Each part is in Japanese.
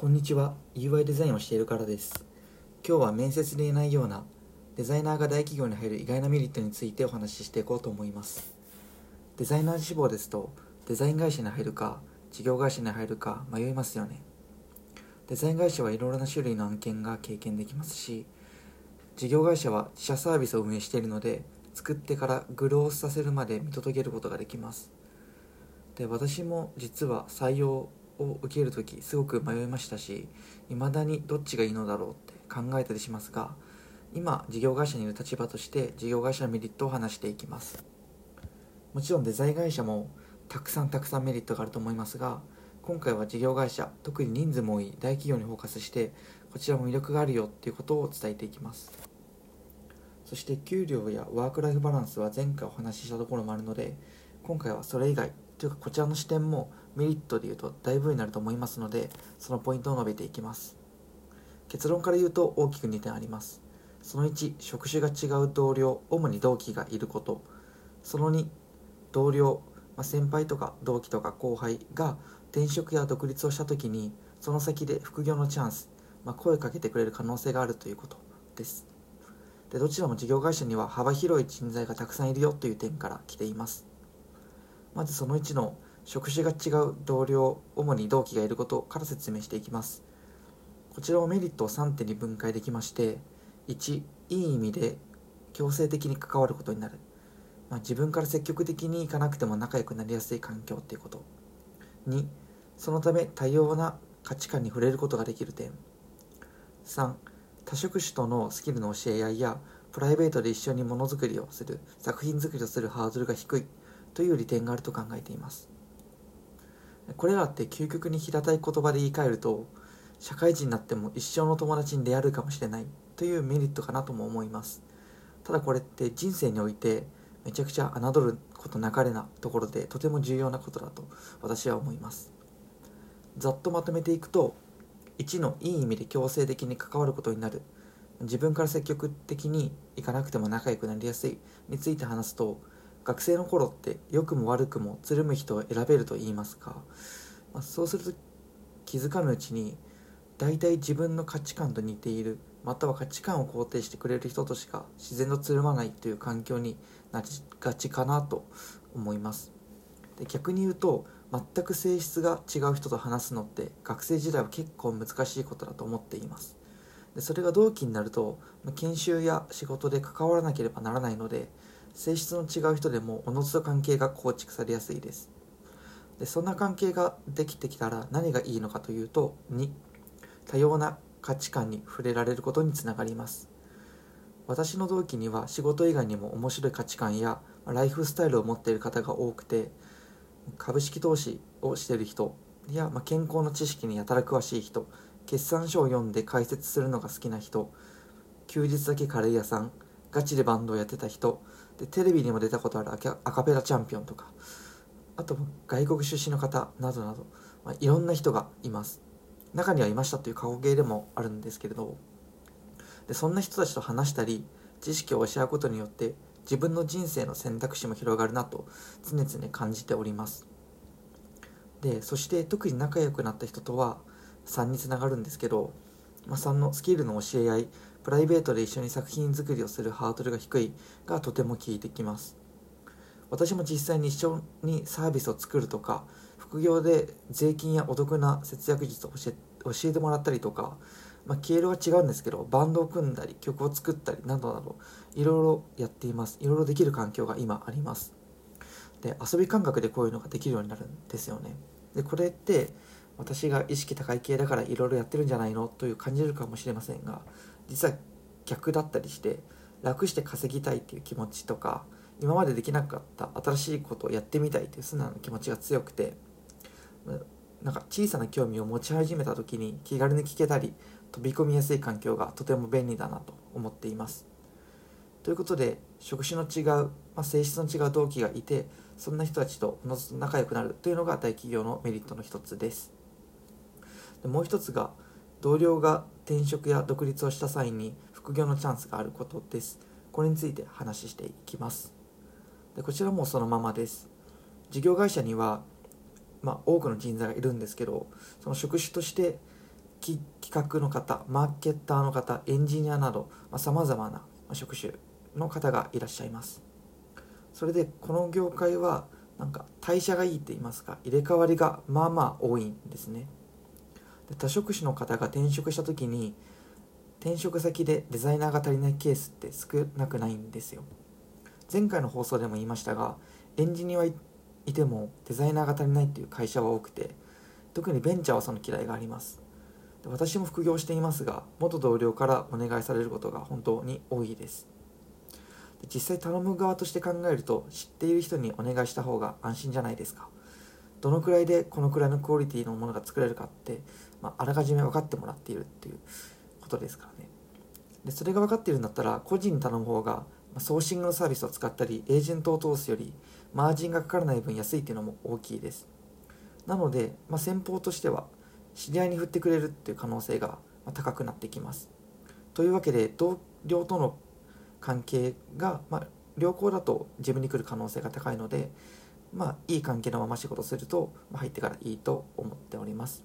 こんにちは。UI デザインをしているからです。今日は面接で言えないようなデザイナーが大企業に入る意外なメリットについてお話ししていこうと思います。デザイナー志望ですとデザイン会社に入るか事業会社に入るか迷いますよね。デザイン会社はいろいろな種類の案件が経験できますし事業会社は自社サービスを運営しているので作ってからグロースさせるまで見届けることができます。で私も実は採用を受ける時すごく迷いましたし未だにどっちがいいのだろうって考えたりしますが今事業会社にいる立場として事業会社のメリットを話していきます。もちろんデザイン会社もたくさんたくさんメリットがあると思いますが今回は事業会社特に人数も多い大企業にフォーカスしてこちらも魅力があるよっていうことを伝えていきます。そして給料やワークライフバランスは前回お話ししたところもあるので今回はそれ以外というかこちらの視点もメリットで言うとだいぶになると思いますのでそのポイントを述べていきます。結論から言うと大きく2点あります。その1職種が違う同僚主に同期がいること。その2同僚、まあ、先輩とか同期とか後輩が転職や独立をした時にその先で副業のチャンス、まあ、声をかけてくれる可能性があるということです。でどちらも事業会社には幅広い人材がたくさんいるよという点から来ています。まずその1の職種が違う同僚主に同期がいることから説明していきます。こちらもメリットを3点に分解できまして1いい意味で強制的に関わることになる、まあ、自分から積極的に行かなくても仲良くなりやすい環境っていうこと。2そのため多様な価値観に触れることができる点。3多職種とのスキルの教え合いやプライベートで一緒にものづくりをする作品作りをするハードルが低い。という利点があると考えています。これらって究極に平たい言葉で言い換えると社会人になっても一生の友達に出会えるかもしれないというメリットかなとも思います。ただこれって人生においてめちゃくちゃ侮ることなかれなところでとても重要なことだと私は思います。ざっとまとめていくと1のいい意味で強制的に関わることになる自分から積極的に行かなくても仲良くなりやすいについて話すと学生の頃って良くも悪くもつるむ人を選べると言いますか、まあ、そうすると気づかぬうちに大体自分の価値観と似ているまたは価値観を肯定してくれる人としか自然とつるまないという環境になりがちかなと思います。で逆に言うと全く性質が違う人と話すのって学生時代は結構難しいことだと思っています。でそれが同期になると研修や仕事で関わらなければならないので性質の違う人でもおのずと関係が構築されやすいです。でそんな関係ができてきたら何がいいのかというと2多様な価値観に触れられることにつながります。私の同期には仕事以外にも面白い価値観やライフスタイルを持っている方が多くて株式投資をしている人や、まあ健康の知識にやたら詳しい人決算書を読んで解説するのが好きな人休日だけカレー屋さんガチでバンドをやってた人でテレビにも出たことあるアカペラチャンピオンとかあと外国出身の方などなど、まあ、いろんな人がいます。中にはいましたという過去形でもあるんですけれどでそんな人たちと話したり知識を教え合うことによって自分の人生の選択肢も広がるなと常々感じております。でそして特に仲良くなった人とは3につながるんですけど、まあ、3のスキルの教え合いプライベートで一緒に作品作りをするハードルが低いがとても効いてきます。私も実際に一緒にサービスを作るとか副業で税金やお得な節約術を教えてもらったりとか、まあ、経路は違うんですけどバンドを組んだり曲を作ったりなどなどいろいろやっています。いろいろできる環境が今あります。で遊び感覚でこういうのができるようになるんですよね。でこれって私が意識高い系だからいろいろやってるんじゃないの？という感じるかもしれませんが実は逆だったりして楽して稼ぎたいっていう気持ちとか今までできなかった新しいことをやってみたいという素直な気持ちが強くてなんか小さな興味を持ち始めた時に気軽に聞けたり飛び込みやすい環境がとても便利だなと思っています。ということで職種の違う、まあ、性質の違う同期がいてそんな人たちと、のずと仲良くなるというのが大企業のメリットの一つです。でもう一つが同僚が転職や独立をした際に副業のチャンスがあることです。これについて話していきます。でこちらもそのままです。事業会社には、まあ、多くの人材がいるんですけど、その職種として企画の方マーケッターの方エンジニアなどさまざ、まな職種の方がいらっしゃいますそれでこの業界はなんか代謝がいいって言いますか入れ替わりがまあまあ多いんですねで多職種の方が転職した時に転職先でデザイナーが足りないケースって少なくないんですよ。前回の放送でも言いましたがエンジニアはいてもデザイナーが足りないっていう会社は多くて特にベンチャーはその嫌いがあります。で私も副業していますが元同僚からお願いされることが本当に多いです。で実際頼む側として考えると知っている人にお願いした方が安心じゃないですか。どのくらいでこのくらいのクオリティのものが作れるかって、まあ、あらかじめ分かってもらっているっていうことですからね。でそれが分かっているんだったら個人に頼む方がソーシングのサービスを使ったりエージェントを通すよりマージンがかからない分安いっていうのも大きいです。なので、まあ、先方としては知り合いに振ってくれるっていう可能性が高くなってきます。というわけで同僚との関係が、まあ、良好だと自分に来る可能性が高いのでまあいい関係のまま仕事すると、まあ、入ってからいいと思っております。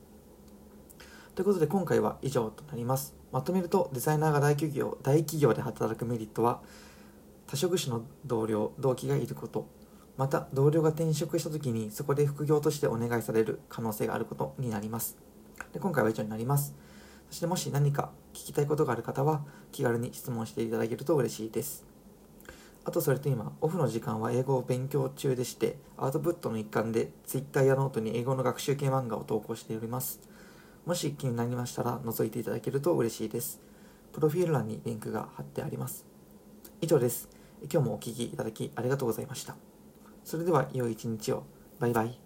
ということで今回は以上となります。まとめるとデザイナーが大企業大企業で働くメリットは多職種の同僚同期がいること。また同僚が転職した時にそこで副業としてお願いされる可能性があることになります。で今回は以上になります。そしてもし何か聞きたいことがある方は気軽に質問していただけると嬉しいです。あとそれと今オフの時間は英語を勉強中でしてアウトプットの一環で Twitter やノートに英語の学習系漫画を投稿しております。もし気になりましたら覗いていただけると嬉しいです。プロフィール欄にリンクが貼ってあります。以上です。今日もお聴きいただきありがとうございました。それでは良い一日を。バイバイ。